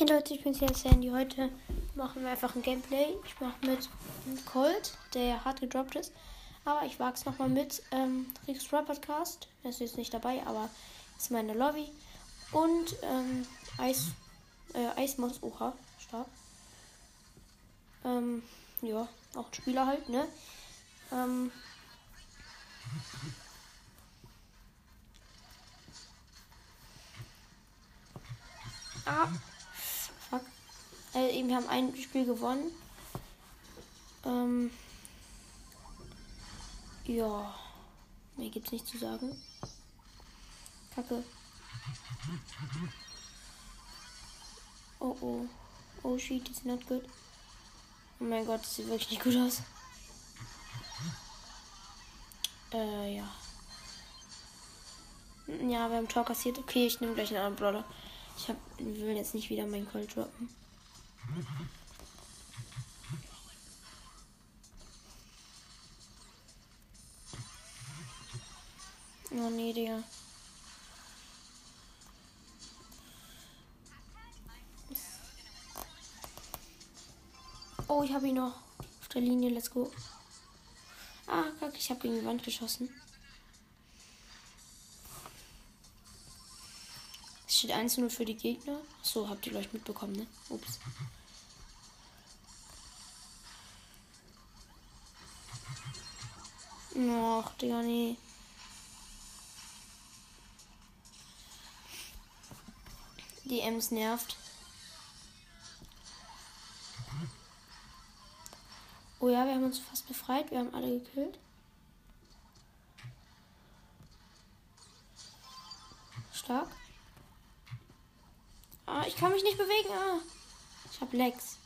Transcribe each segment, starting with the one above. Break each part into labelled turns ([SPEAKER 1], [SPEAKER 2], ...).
[SPEAKER 1] Hey Leute, ich bin's jetzt Sandy. Heute machen wir einfach ein Gameplay. Ich mache mit Colt, der hart gedroppt ist. Aber ich wage es nochmal mit ähm, Rap Podcast. Er ist jetzt nicht dabei, aber ist meine Lobby. Und ähm, Eis, äh, Eismons Oha, stark. Ähm, ja, auch ein Spieler halt, ne? Ähm, ah. Äh, eben, wir haben ein Spiel gewonnen. Ähm, ja, mehr gibt's nicht zu sagen. Kacke. Oh oh. Oh shit, it's not good. Oh mein Gott, das sieht wirklich nicht gut aus. Äh, ja. Ja, wir haben Tor kassiert. Okay, ich nehme gleich einen anderen Brawler. Ich hab, will jetzt nicht wieder meinen Colt droppen. Oh nee, Digga. Oh, ich habe ihn noch. Auf der Linie, let's go. Ah, kack, ich habe gegen die Wand geschossen. Steht 1-0 für die Gegner. So, habt ihr gleich mitbekommen, ne? Ups. Och, Digga, nee. Die Ems nervt. Oh ja, wir haben uns fast befreit. Wir haben alle gekillt. Stark. Ah, ich kann mich nicht bewegen. Ah. Ich hab Lex.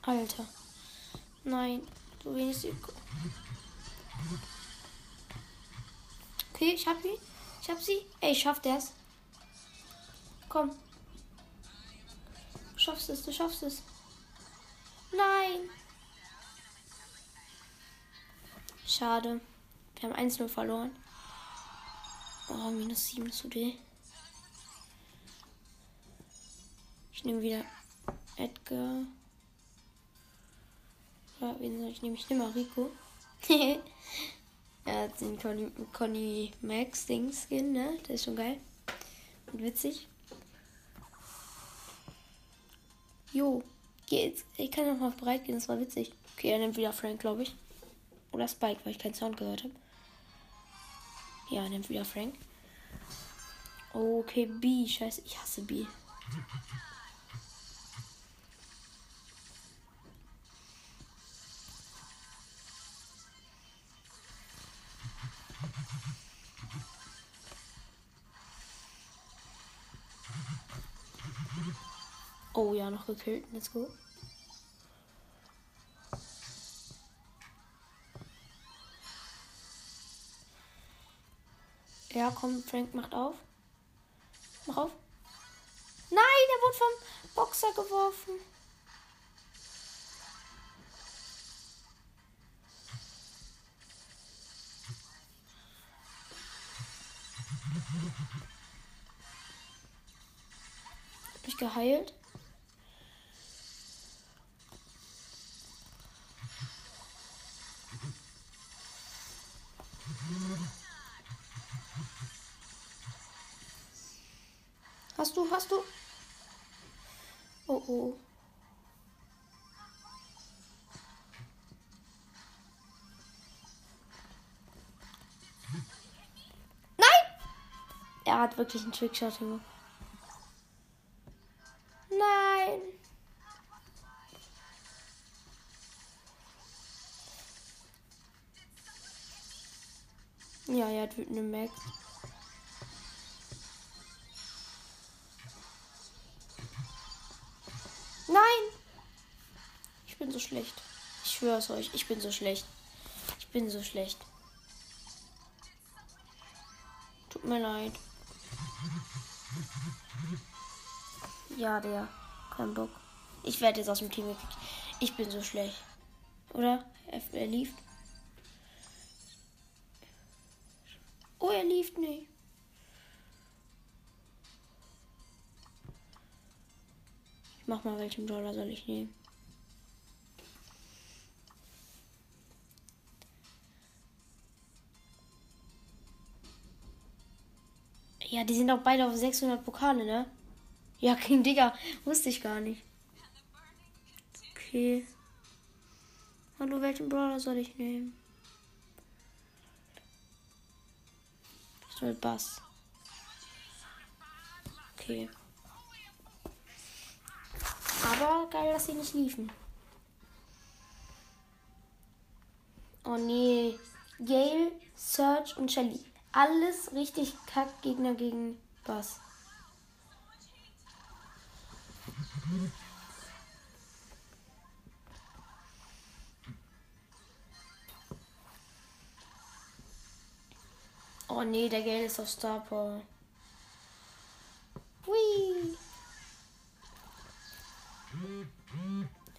[SPEAKER 1] Alter. Nein, so wenig Seko. Okay, ich hab sie. Ich hab sie. Ey, ich schaff das. Komm. Du schaffst es, du schaffst es. Nein. Schade. Wir haben 1-0 verloren. Oh, minus 7 zu D. Ich nehme wieder Edgar. Ja, wen soll ich nehmen? Ich nehme mal Rico. er hat den Conny, Conny Max Ding Skin, ne? Der ist schon geil. Und witzig. Jo, geht's. Ich kann noch mal bereit gehen, das war witzig. Okay, er nimmt wieder Frank, glaube ich. Oder Spike, weil ich keinen Sound gehört habe. Ja, er nimmt wieder Frank. Okay, B. Scheiße, ich hasse B. Oh ja, noch gekillt. Let's go. Ja, komm, Frank macht auf. Mach auf. Nein, er wurde vom Boxer geworfen. Hab ich geheilt? Hast du, hast du? Oh oh. Nein! Er hat wirklich einen Trickshot gemacht. Nein! Ja, er hat wütende Max. So schlecht. Ich schwöre es euch, ich bin so schlecht. Ich bin so schlecht. Tut mir leid. Ja, der. Kein Bock. Ich werde jetzt aus dem Team gekickt. Ich bin so schlecht. Oder? Er, lief. Oh, er lief nicht. Ich mach mal, welchen Brawler soll ich nehmen? Ja, die sind auch beide auf 600 Pokale, ne? Ja, King Digger. Wusste ich gar nicht. Okay. Hallo, welchen Brawler soll ich nehmen? Ich soll Bass. Okay. Aber geil, dass sie nicht liefen. Oh nee. Gale, Search und Shelly. Alles richtig kack Gegner gegen Bass. Oh nee, der Gale ist auf Star Power. Hui.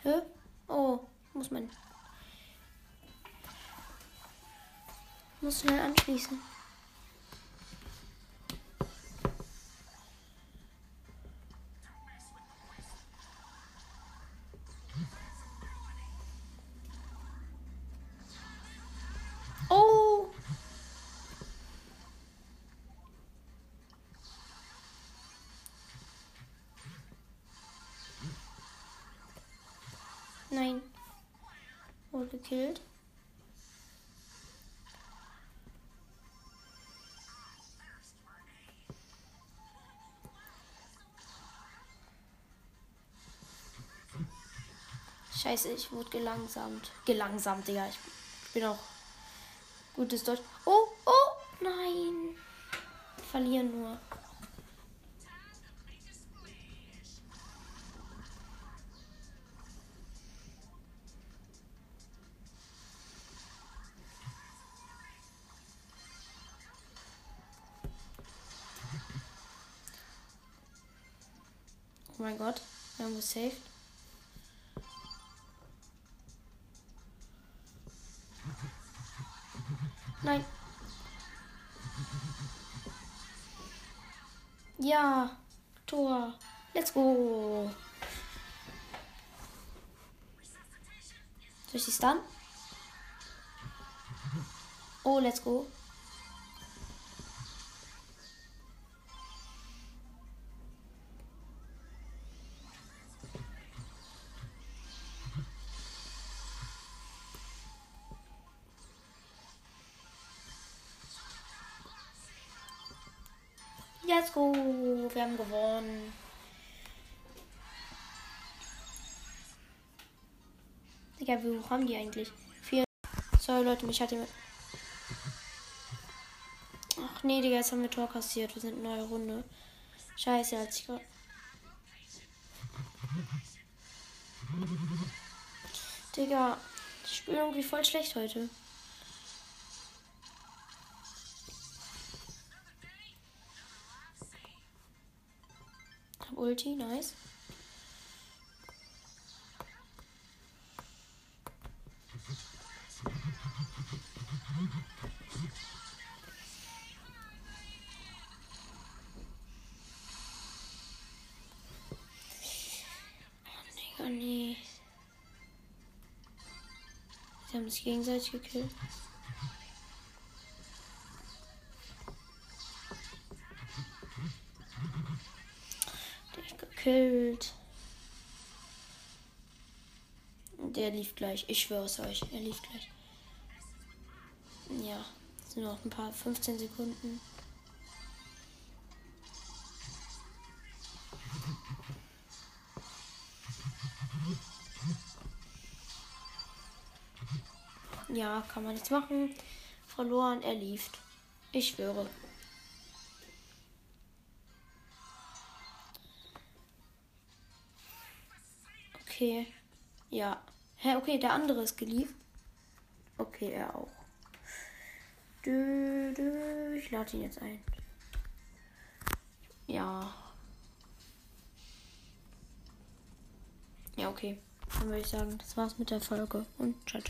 [SPEAKER 1] Hä? Oh, muss man. Muss schnell anschließen. Gekillt. Scheiße, ich wurde gelangsamt. Gelangsamt, Digga. Ich bin auch gutes Deutsch. Oh, oh, nein. Verlieren nur. Oh mein Gott, wir haben gesaved. Nein. Ja, Tor. Let's go. Soll ich die stun? Oh, let's go. Let's go. Wir haben gewonnen. Digga, wie hoch haben die eigentlich? Vier. Sorry, Leute, mich hat jemand. Ach nee, Digga, jetzt haben wir Tor kassiert. Wir sind in neue Runde. Scheiße, als ich gerade. Digga, ich spiele irgendwie voll schlecht heute. Hab Ulti, nice. Oh, Digga, nee. Sie haben sich gegenseitig gekillt. Gekillt. Der lief gleich. Ich schwöre es euch. Er lief gleich. Ja. Sind noch ein paar 15 Sekunden. Ja, kann man nichts machen. Verloren, er lief. Ich schwöre. Okay. Ja. Hä, okay, der andere ist geliefert. Okay, er auch. Dö, dö, ich lade ihn jetzt ein. Ja. Ja, okay. Dann würde ich sagen, das war's mit der Folge und ciao, ciao.